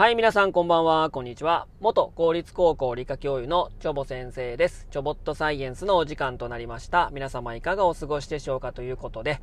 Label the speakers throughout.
Speaker 1: はい、皆さんこんばんは、こんにちは。元公立高校理科教諭のチョボ先生です。チョボットサイエンスのお時間となりました。皆様いかがお過ごしでしょうかということで、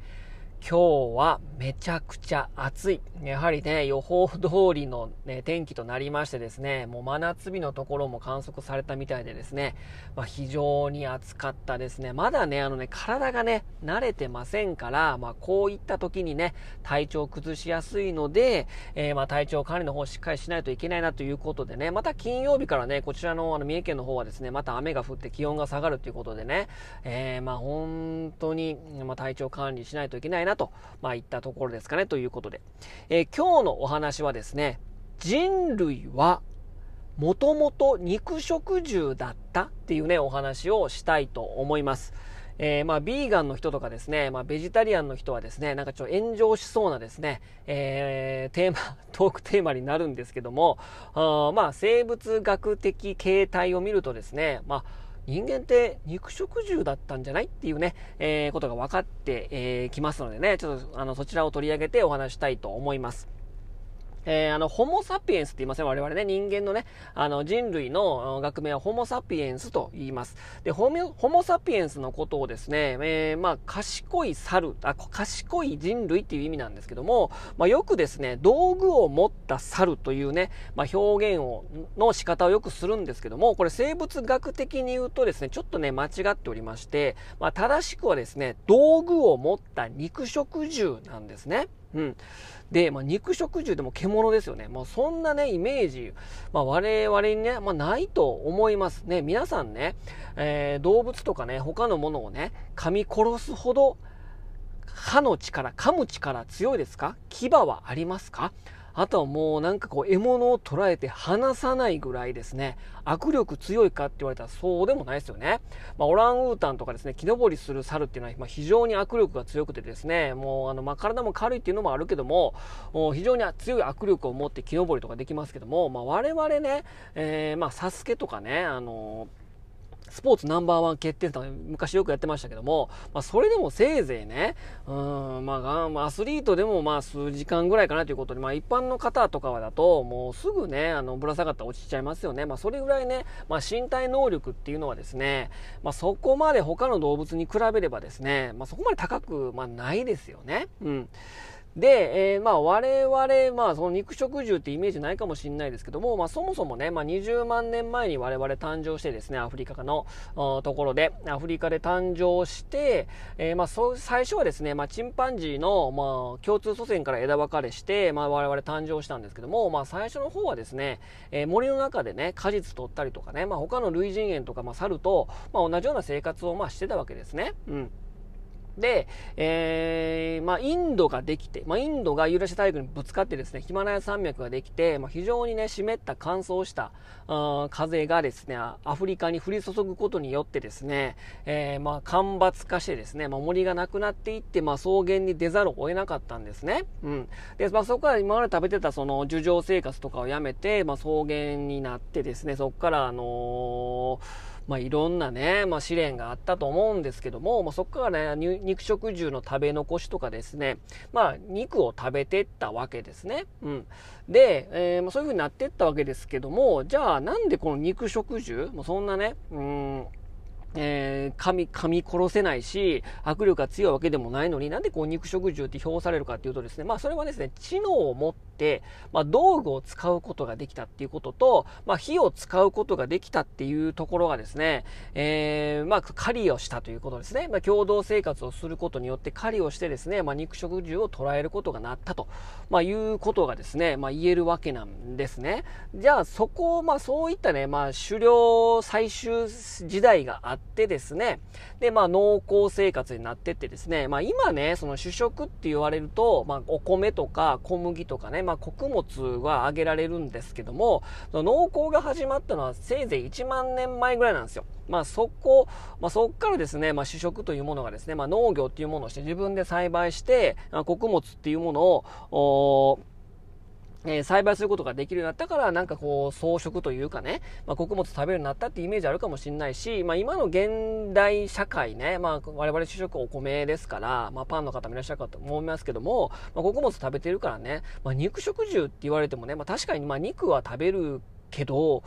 Speaker 1: 今日はめちゃくちゃ暑い。やはりね、予報通りの、ね、天気となりましてですね、もう真夏日のところも観測されたみたいでですね、まあ、非常に暑かったですね。まだね、あのね、体がね、慣れてませんから、まあ、こういった時にね、体調を崩しやすいので、えー、まあ、体調管理の方しっかりしないといけないなということでね、また金曜日からね、こちらのあの三重県の方はですね、また雨が降って気温が下がるということでね、えー、まあ、本当に、まあ、体調管理しないといけないななと、まあ、いったところですかね、ということで。えー、今日のお話はですね、人類はもともと肉食獣だったっていうね、お話をしたいと思います。えー、まあ、ビーガンの人とかですね、まあ、ベジタリアンの人はですね、なんかちょっと炎上しそうなですね、えー、テーマ、トークテーマになるんですけども、あまあ、生物学的形態を見るとですね、まあ、人間って肉食獣だったんじゃない？っていうね、えー、ことが分かってき、えー、ますのでね、ちょっとあのそちらを取り上げてお話したいと思います。えー、あの、ホモサピエンスって言いません、我々ね、人間のね、あの、人類の学名はホモサピエンスと言います。で、ホモサピエンスのことをですね、えー、まあ、賢い猿、あ、賢い人類っていう意味なんですけども、まあ、よくですね、道具を持った猿というね、まあ、表現を、の仕方をよくするんですけども、これ生物学的に言うとですね、ちょっとね、間違っておりまして、まあ、正しくはですね、道具を持った肉食獣なんですね。うん。で、まあ、肉食獣でも獣ですよね。もうそんなね、イメージ、まあ、我々にね、まあ、ないと思いますね。皆さんね、えー、動物とかね、他のものをね、噛み殺すほど、歯の力、噛む力強いですか？牙はありますか？あとはもうなんかこう獲物を捉えて離さないぐらいですね、握力強いかって言われたらそうでもないですよね。まあ、オランウータンとかですね、木登りする猿っていうのは、ま、非常に握力が強くてですね、もうあの、まあ、体も軽いっていうのもあるけども、非常に強い握力を持って木登りとかできますけども、まあ、我々ね、えー、まあ、サスケとかね、あのースポーツナンバーワン決定戦昔よくやってましたけども、まあ、それでもせいぜいね、うん、まあ、アスリートでもまあ数時間ぐらいかなということで、まあ、一般の方とかはだと、もうすぐね、あの、ぶら下がったら落ちちゃいますよね。まあ、それぐらいね、まあ、身体能力っていうのはですね、まあ、そこまで他の動物に比べればですね、まあ、そこまで高く、まあ、ないですよね。うん。で、えー、まあ我々、まあその肉食獣ってイメージないかもしれないですけども、まあそもそもね、まあ20万年前に我々誕生してですね、アフリカのところで、アフリカで誕生して、えー、まあそ最初はですね、まあチンパンジーの、まあ共通祖先から枝分かれして、まあ我々誕生したんですけども、まあ最初の方はですね、えー、森の中でね、果実取ったりとかね、まあ他の類人猿とか、まあ猿と、まあ同じような生活をまあしてたわけですね。うん。で、えー、まあ、インドができて、まあ、インドがユーラシア大陸にぶつかってですね、ヒマラヤ山脈ができて、まあ、非常にね、湿った乾燥したあ風がですね、アフリカに降り注ぐことによってですね、えー、まあ、干ばつ化してですね、まあ、森がなくなっていって、まあ、草原に出ざるを得なかったんですね。うん。で、まあ、そこから今まで食べてたその、樹上生活とかをやめて、まあ、草原になってですね、そこから、あのーまあ、いろんなね、まあ、試練があったと思うんですけども、まあ、そこからね、肉食獣の食べ残しとかですね、まあ、肉を食べてったわけですね。うん。で、えー、まあ、そういう風になってったわけですけども、じゃあ、なんでこの肉食獣、もうそんなね、うん、えー、噛み、噛み殺せないし、握力が強いわけでもないのになんでこう肉食獣って評されるかっていうとですね、まあそれはですね、知能を持って、まあ道具を使うことができたっていうことと、まあ火を使うことができたっていうところがですね、えー、まあ狩りをしたということですね。まあ共同生活をすることによって狩りをしてですね、まあ肉食獣を捉えることがなったと、まあいうことがですね、まあ言えるわけなんですね。じゃあそこ、まあそういったね、まあ狩猟採集時代があって、ってですね、で、まあ農耕生活になってってですね、まあ今ね、その主食って言われると、まあお米とか小麦とかね、まあ穀物は挙げられるんですけども、その農耕が始まったのはせいぜい1万年前ぐらいなんですよ。まあそこ、まあそっからですね、まあ主食というものがですね、まあ農業っていうものをして自分で栽培してま、穀物っていうものを、え、栽培することができるようになったから、なんかこう、装飾というかね、まあ、穀物食べるようになったってイメージあるかもしれないし、まあ、今の現代社会ね、まあ、我々主食お米ですから、まあ、パンの方もいらっしゃるかと思いますけども、まあ、穀物食べてるからね、まあ、肉食獣って言われてもね、まあ、確かに、まあ、肉は食べるけど、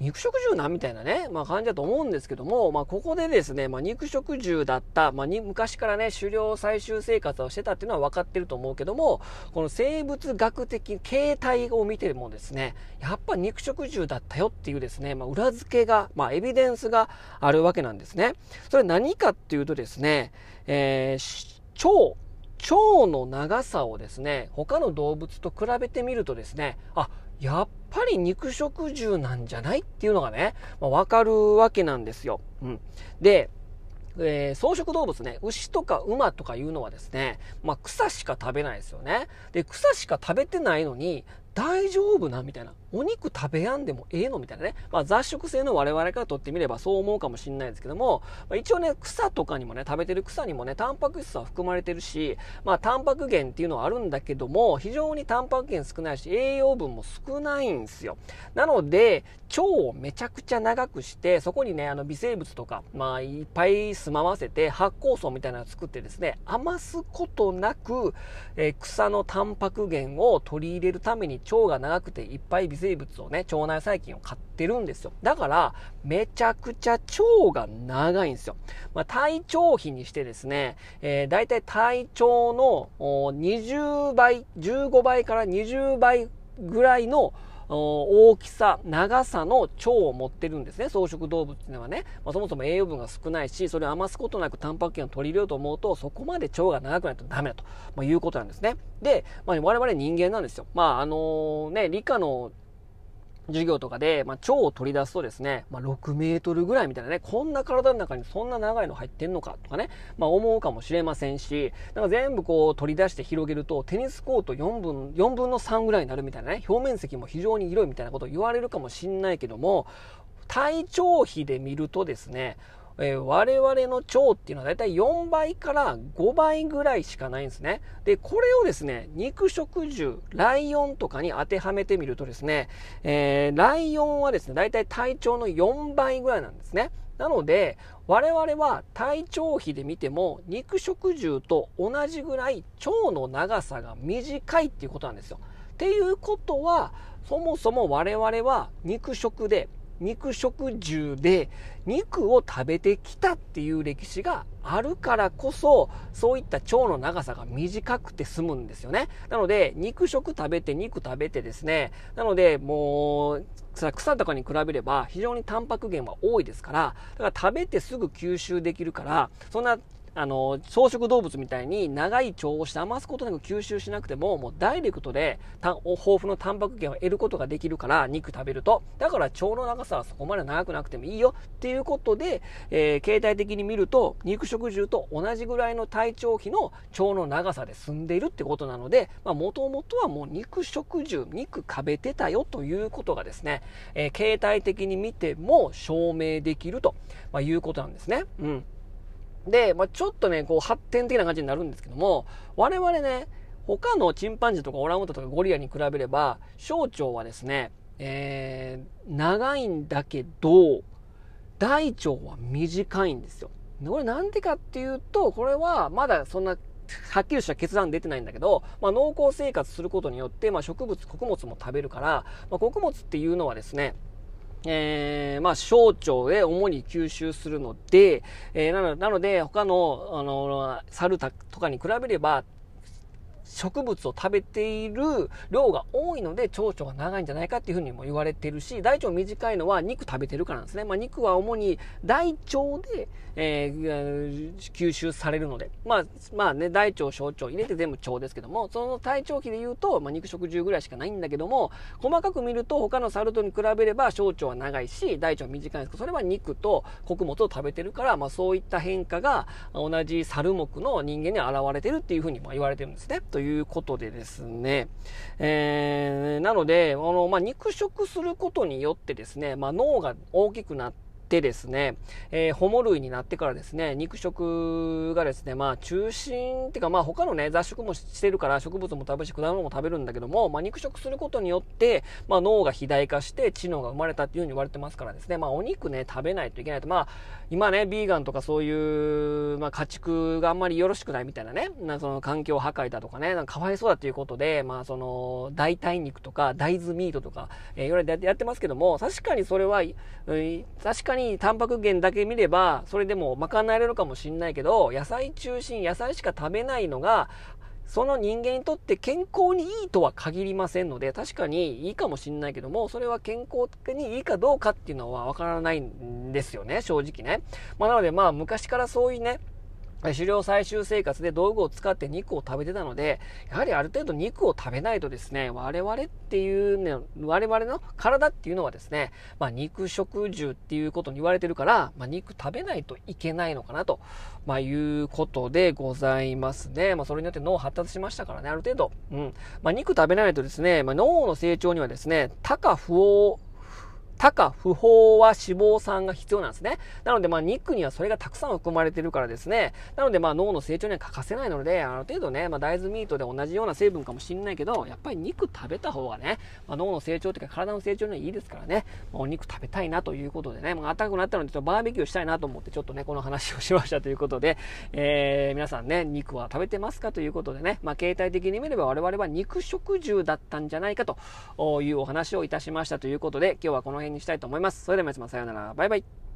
Speaker 1: 肉食獣なみたいなね、まあ感じだと思うんですけども、まあここでですね、まあ肉食獣だった、まあに昔からね、狩猟採集生活をしてたっていうのは分かってると思うけども、この生物学的形態を見てもですね、やっぱ肉食獣だったよっていうですね、まあ裏付けが、まあエビデンスがあるわけなんですね。それ何かっていうとですね、えー、腸、腸の長さをですね、他の動物と比べてみるとですね、あ、やっぱり肉食獣なんじゃない？っていうのがね、まあ、わかるわけなんですよ。うん。で、えー、草食動物ね、牛とか馬とかいうのはですね、まあ、草しか食べないですよね。で、草しか食べてないのに、大丈夫な？みたいな。お肉食べやんでもええの？みたいなね。まあ雑食性の我々からとってみればそう思うかもしれないですけども、まあ、一応ね、草とかにもね、食べてる草にもね、タンパク質は含まれてるし、まあタンパク源っていうのはあるんだけども、非常にタンパク源少ないし、栄養分も少ないんですよ。なので、腸をめちゃくちゃ長くして、そこにね、あの微生物とか、まあいっぱい住まわせて発酵素みたいなのを作ってですね、余すことなく、えー、草のタンパク源を取り入れるために腸が長くていっぱい微生物をね、腸内細菌を飼ってるんですよ。だから、めちゃくちゃ腸が長いんですよ。まあ、体調比にしてですね、えー、大体体調の20倍、15倍から20倍ぐらいの大きさ、長さの腸を持ってるんですね。草食動物っていうのはね。まあ、そもそも栄養分が少ないし、それを余すことなくタンパク源を取り入れようと思うと、そこまで腸が長くないとダメだと、まあ、いうことなんですね。で、まあ、我々人間なんですよ。まあ、あのー、ね、理科の授業とかで、まあ、腸を取り出すとですね、まあ、6メートルぐらいみたいなね、こんな体の中にそんな長いの入ってんのかとかね、まあ、思うかもしれませんし、なんか全部こう取り出して広げると、テニスコート4分、4分の3ぐらいになるみたいなね、表面積も非常に広いみたいなことを言われるかもしんないけども、体調比で見るとですね、えー、我々の腸っていうのはだいたい4倍から5倍ぐらいしかないんですね。で、これをですね、肉食獣、ライオンとかに当てはめてみるとですね、えー、ライオンはですね、だいたい体長の4倍ぐらいなんですね。なので、我々は体長比で見ても肉食獣と同じぐらい腸の長さが短いっていうことなんですよ。っていうことは、そもそも我々は肉食で肉食獣で肉を食べてきたっていう歴史があるからこそ、そういった腸の長さが短くて済むんですよね。なので、肉食食べて肉食べてですね、なので、もう、草とかに比べれば非常にタンパク源は多いですから、だから食べてすぐ吸収できるから、そんなあの、草食動物みたいに長い腸をして余すことなく吸収しなくても、もうダイレクトで豊富のタンパク源を得ることができるから、肉食べると。だから腸の長さはそこまで長くなくてもいいよっていうことで、えー、形態的に見ると、肉食獣と同じぐらいの体長比の腸の長さで済んでいるってことなので、もともとはもう肉食獣、肉食べてたよということがですね、えー、形態的に見ても証明できると、まあ、いうことなんですね。うん。で、まあ、ちょっとね、こう発展的な感じになるんですけども、我々ね、他のチンパンジーとかオランウータンとかゴリラに比べれば、小腸はですね、えー、長いんだけど、大腸は短いんですよ。これなんでかっていうと、これはまだそんなはっきりした決断出てないんだけど、まあ、濃厚生活することによって、まあ、植物、穀物も食べるから、まあ、穀物っていうのはですね、えー、まあ、小腸で主に吸収するので、えー、なのなので、他の、あの、猿とかに比べれば、植物を食べている量が多いので腸腸が長いんじゃないかっていうふうにも言われてるし、大腸短いのは肉食べてるからなんですね。まあ、肉は主に大腸で、えー、吸収されるので、まあ、まあね、大腸、小腸入れて全部腸ですけども、その体長比で言うと、まあ、肉食獣ぐらいしかないんだけども、細かく見ると他のサルトに比べれば小腸は長いし、大腸は短いんですけど、それは肉と穀物を食べてるから、まあ、そういった変化が同じ猿目の人間に現れてるっていうふうに言われてるんですね。とということでですね、えー、なので、あの、まあ、肉食することによってですね、まあ、脳が大きくなって、っですね、えー、ホモ類になってからですね、肉食がですね、まあ中心っていうかまあ他のね、雑食もしてるから植物も食べるし果物も食べるんだけども、まあ肉食することによって、まあ脳が肥大化して知能が生まれたっていうふうに言われてますからですね、まあお肉ね、食べないといけないと、まあ今ね、ビーガンとかそういう、まあ家畜があんまりよろしくないみたいなね、なその環境破壊だとかね、なんかかわいそうだということで、まあその代替肉とか大豆ミートとか、えー、いろいろやってますけども、確かにそれは、確かににタンパク源だけ見れば、それでも賄えられるかもしんないけど、野菜中心、野菜しか食べないのが、その人間にとって健康にいいとは限りませんので、確かにいいかもしんないけども、それは健康にいいかどうかっていうのはわからないんですよね、正直ね。まあ、なのでまあ昔からそういうね、狩猟採集生活で道具を使って肉を食べてたので、やはりある程度肉を食べないとですね、我々っていうね、我々の体っていうのはですね、まあ肉食獣っていうことに言われてるから、まあ肉食べないといけないのかなと、まあいうことでございますね。まそれによって脳発達しましたからね、ある程度。うん。ま肉食べないとですね、ま脳の成長にはですね、多価不応多価不飽和脂肪酸が必要なんですね。なので、まあ、肉にはそれがたくさん含まれてるからですね。なので、まあ、脳の成長には欠かせないので、ある程度ね、まあ、大豆ミートで同じような成分かもしれないけど、やっぱり肉食べた方がね、まあ、脳の成長というか体の成長にはいいですからね、まあ、お肉食べたいなということでね、まあ、暖かくなったので、ちょっとバーベキューしたいなと思って、ちょっとね、この話をしましたということで、えー、皆さんね、肉は食べてますかということでね、まあ、形態的に見れば我々は肉食獣だったんじゃないかというお話をいたしましたということで、今日はこの辺にしたいと思います。それでは皆様さようなら。バイバイ。